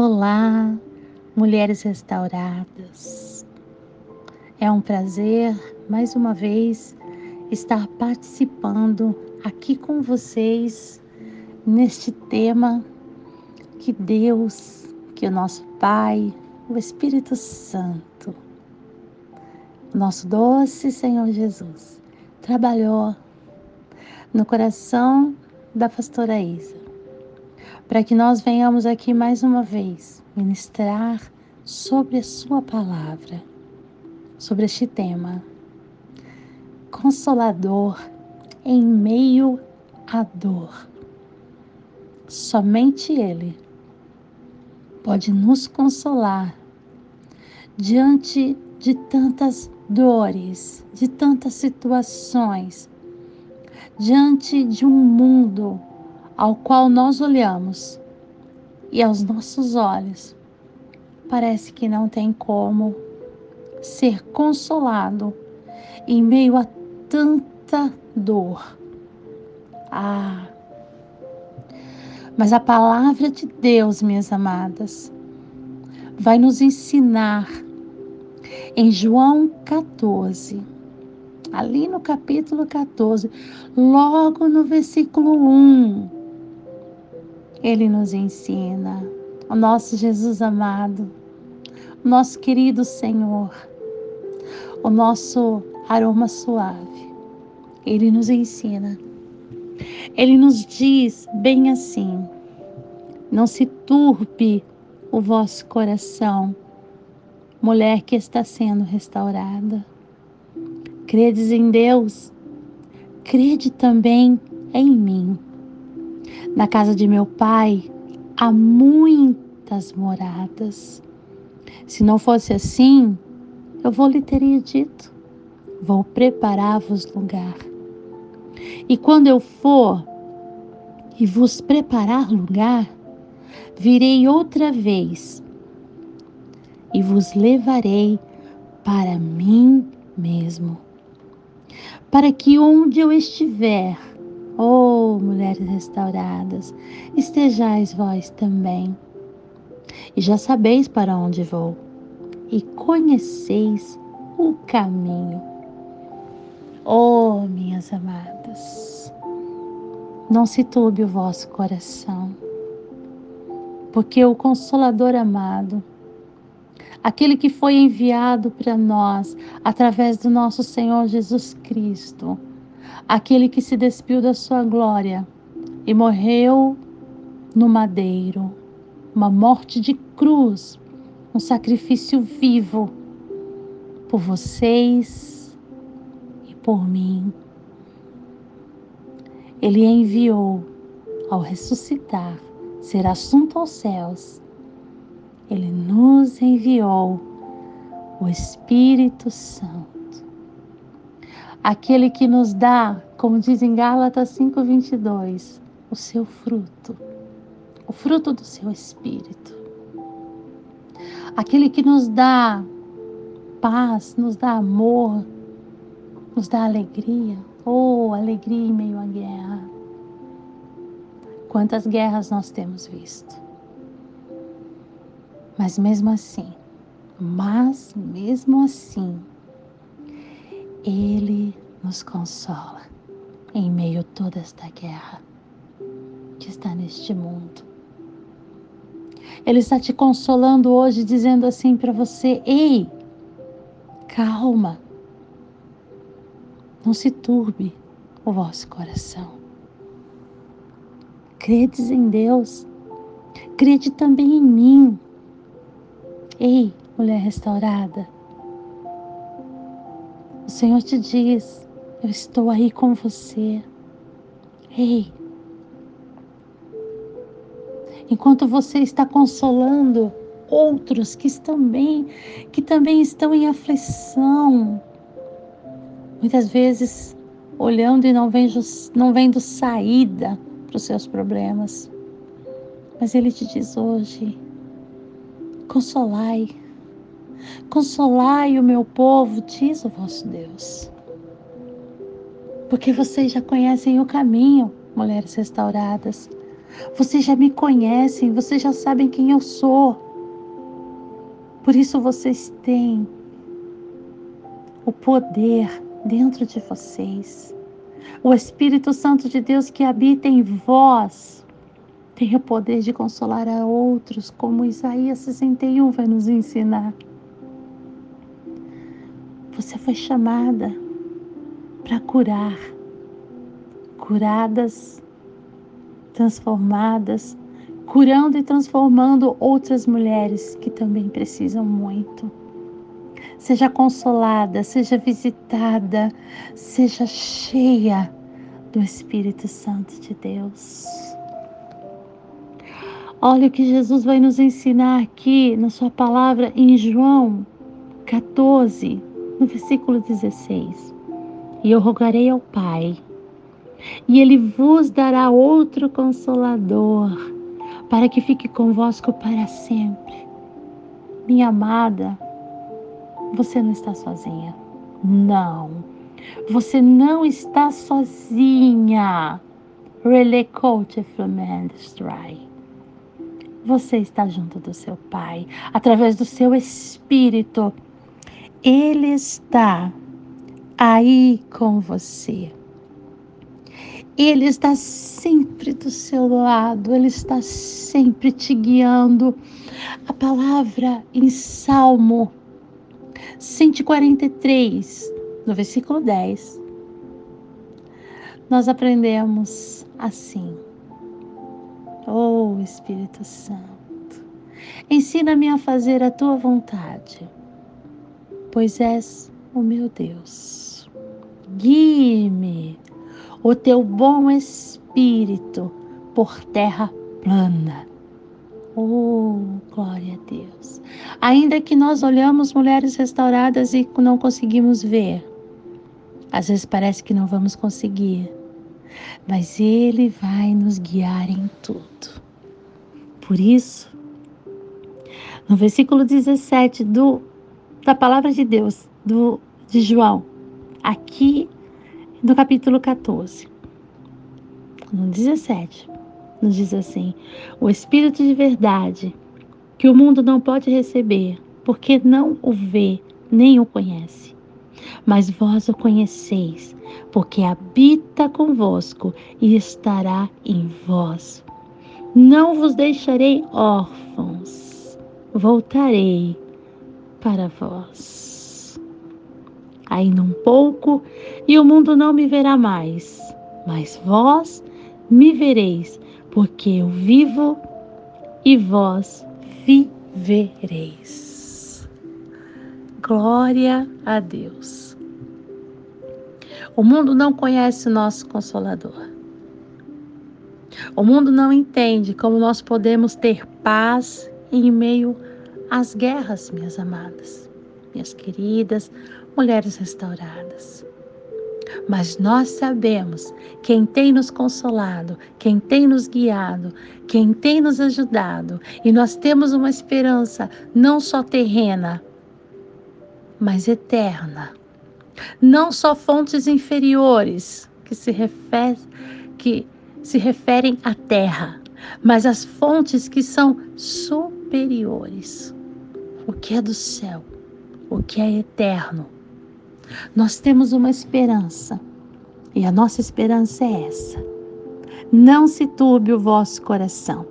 Olá, mulheres restauradas. É um prazer, mais uma vez, estar participando aqui com vocês neste tema que Deus, que o nosso Pai, o Espírito Santo, nosso doce Senhor Jesus, trabalhou no coração da pastora Isa para que nós venhamos aqui mais uma vez ministrar sobre a Sua palavra, sobre este tema. Consolador em meio à dor. Somente Ele pode nos consolar diante de tantas dores, de tantas situações, diante de um mundo ao qual nós olhamos e aos nossos olhos, parece que não tem como ser consolado em meio a tanta dor. Ah, mas a palavra de Deus, minhas amadas, vai nos ensinar em João 14, ali no capítulo 14, logo no versículo 1 ele nos ensina, o nosso Jesus amado, o nosso querido Senhor, o nosso aroma suave. Ele nos ensina. Ele nos diz bem assim: não se turbe o vosso coração, mulher que está sendo restaurada. Credes em Deus, crede também em mim. Na casa de meu pai há muitas moradas. Se não fosse assim, eu vou lhe teria dito: vou preparar-vos lugar. E quando eu for e vos preparar lugar, virei outra vez e vos levarei para mim mesmo, para que onde eu estiver, Oh, mulheres restauradas, estejais vós também. E já sabeis para onde vou, e conheceis o caminho. Oh, minhas amadas, não se turbe o vosso coração, porque o Consolador amado, aquele que foi enviado para nós através do nosso Senhor Jesus Cristo, aquele que se despiu da sua glória e morreu no madeiro, uma morte de cruz, um sacrifício vivo por vocês e por mim. Ele enviou ao ressuscitar, ser assunto aos céus. Ele nos enviou o Espírito Santo aquele que nos dá, como diz em Gálatas 5:22, o seu fruto, o fruto do seu espírito. Aquele que nos dá paz, nos dá amor, nos dá alegria. Oh, alegria em meio à guerra. Quantas guerras nós temos visto. Mas mesmo assim, mas mesmo assim, ele nos consola em meio a toda esta guerra que está neste mundo. Ele está te consolando hoje, dizendo assim para você: ei, calma, não se turbe o vosso coração. Credes em Deus, crede também em mim. Ei, mulher restaurada, Senhor te diz: Eu estou aí com você. Ei, enquanto você está consolando outros que estão bem, que também estão em aflição, muitas vezes olhando e não vendo, não vendo saída para os seus problemas. Mas Ele te diz hoje: consolai Consolai o meu povo, diz o vosso Deus. Porque vocês já conhecem o caminho, mulheres restauradas. Vocês já me conhecem, vocês já sabem quem eu sou. Por isso vocês têm o poder dentro de vocês. O Espírito Santo de Deus que habita em vós tem o poder de consolar a outros, como Isaías 61 vai nos ensinar. Você foi chamada para curar, curadas, transformadas, curando e transformando outras mulheres que também precisam muito. Seja consolada, seja visitada, seja cheia do Espírito Santo de Deus. Olha o que Jesus vai nos ensinar aqui na Sua palavra em João 14, no versículo 16. E eu rogarei ao Pai, e Ele vos dará outro consolador, para que fique convosco para sempre. Minha amada, você não está sozinha. Não, você não está sozinha. Coach Dry. Você está junto do seu Pai, através do seu Espírito. Ele está aí com você. Ele está sempre do seu lado, ele está sempre te guiando. A palavra em Salmo 143, no versículo 10, nós aprendemos assim. Oh Espírito Santo, ensina-me a fazer a tua vontade, pois és o meu Deus. Guie-me o teu bom Espírito por terra plana. Oh, glória a Deus. Ainda que nós olhamos mulheres restauradas e não conseguimos ver, às vezes parece que não vamos conseguir mas Ele vai nos guiar em tudo. Por isso, no versículo 17 do, da palavra de Deus, do, de João, aqui no capítulo 14, no 17, nos diz assim: O Espírito de verdade, que o mundo não pode receber, porque não o vê nem o conhece. Mas vós o conheceis, porque habita convosco e estará em vós. Não vos deixarei órfãos, voltarei para vós. Ainda um pouco e o mundo não me verá mais, mas vós me vereis, porque eu vivo e vós vivereis. Glória a Deus. O mundo não conhece o nosso Consolador. O mundo não entende como nós podemos ter paz em meio às guerras, minhas amadas, minhas queridas mulheres restauradas. Mas nós sabemos quem tem nos consolado, quem tem nos guiado, quem tem nos ajudado, e nós temos uma esperança não só terrena, mas eterna não só fontes inferiores que se, refer, que se referem à terra, mas as fontes que são superiores. O que é do céu, o que é eterno. Nós temos uma esperança, e a nossa esperança é essa. Não se turbe o vosso coração.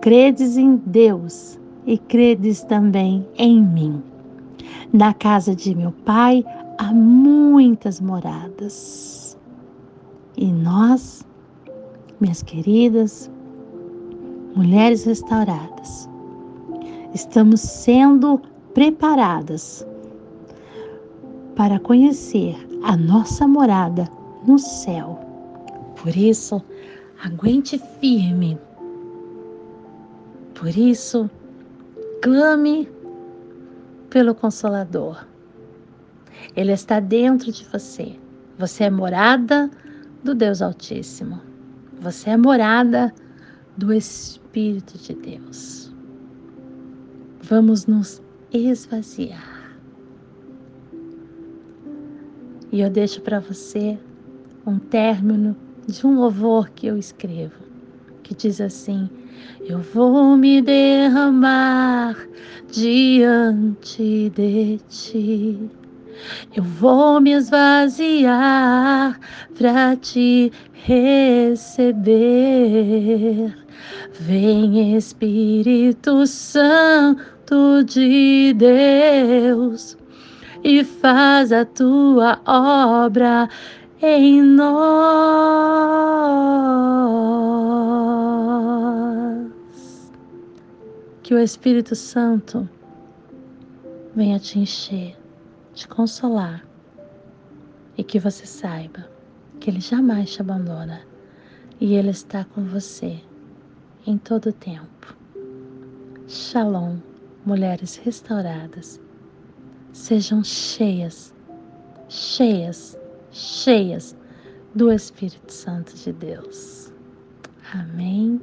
Credes em Deus e credes também em mim. Na casa de meu pai há muitas moradas. E nós, minhas queridas mulheres restauradas, estamos sendo preparadas para conhecer a nossa morada no céu. Por isso, aguente firme. Por isso, clame pelo Consolador. Ele está dentro de você. Você é morada do Deus Altíssimo. Você é morada do Espírito de Deus. Vamos nos esvaziar. E eu deixo para você um término de um louvor que eu escrevo. que diz assim: Eu vou me derramar diante de ti. Eu vou me esvaziar para te receber. Vem Espírito Santo de Deus e faz a tua obra em nós. Que o Espírito Santo venha te encher, te consolar e que você saiba que Ele jamais te abandona e Ele está com você em todo o tempo. Shalom, mulheres restauradas, sejam cheias, cheias, cheias do Espírito Santo de Deus. Amém.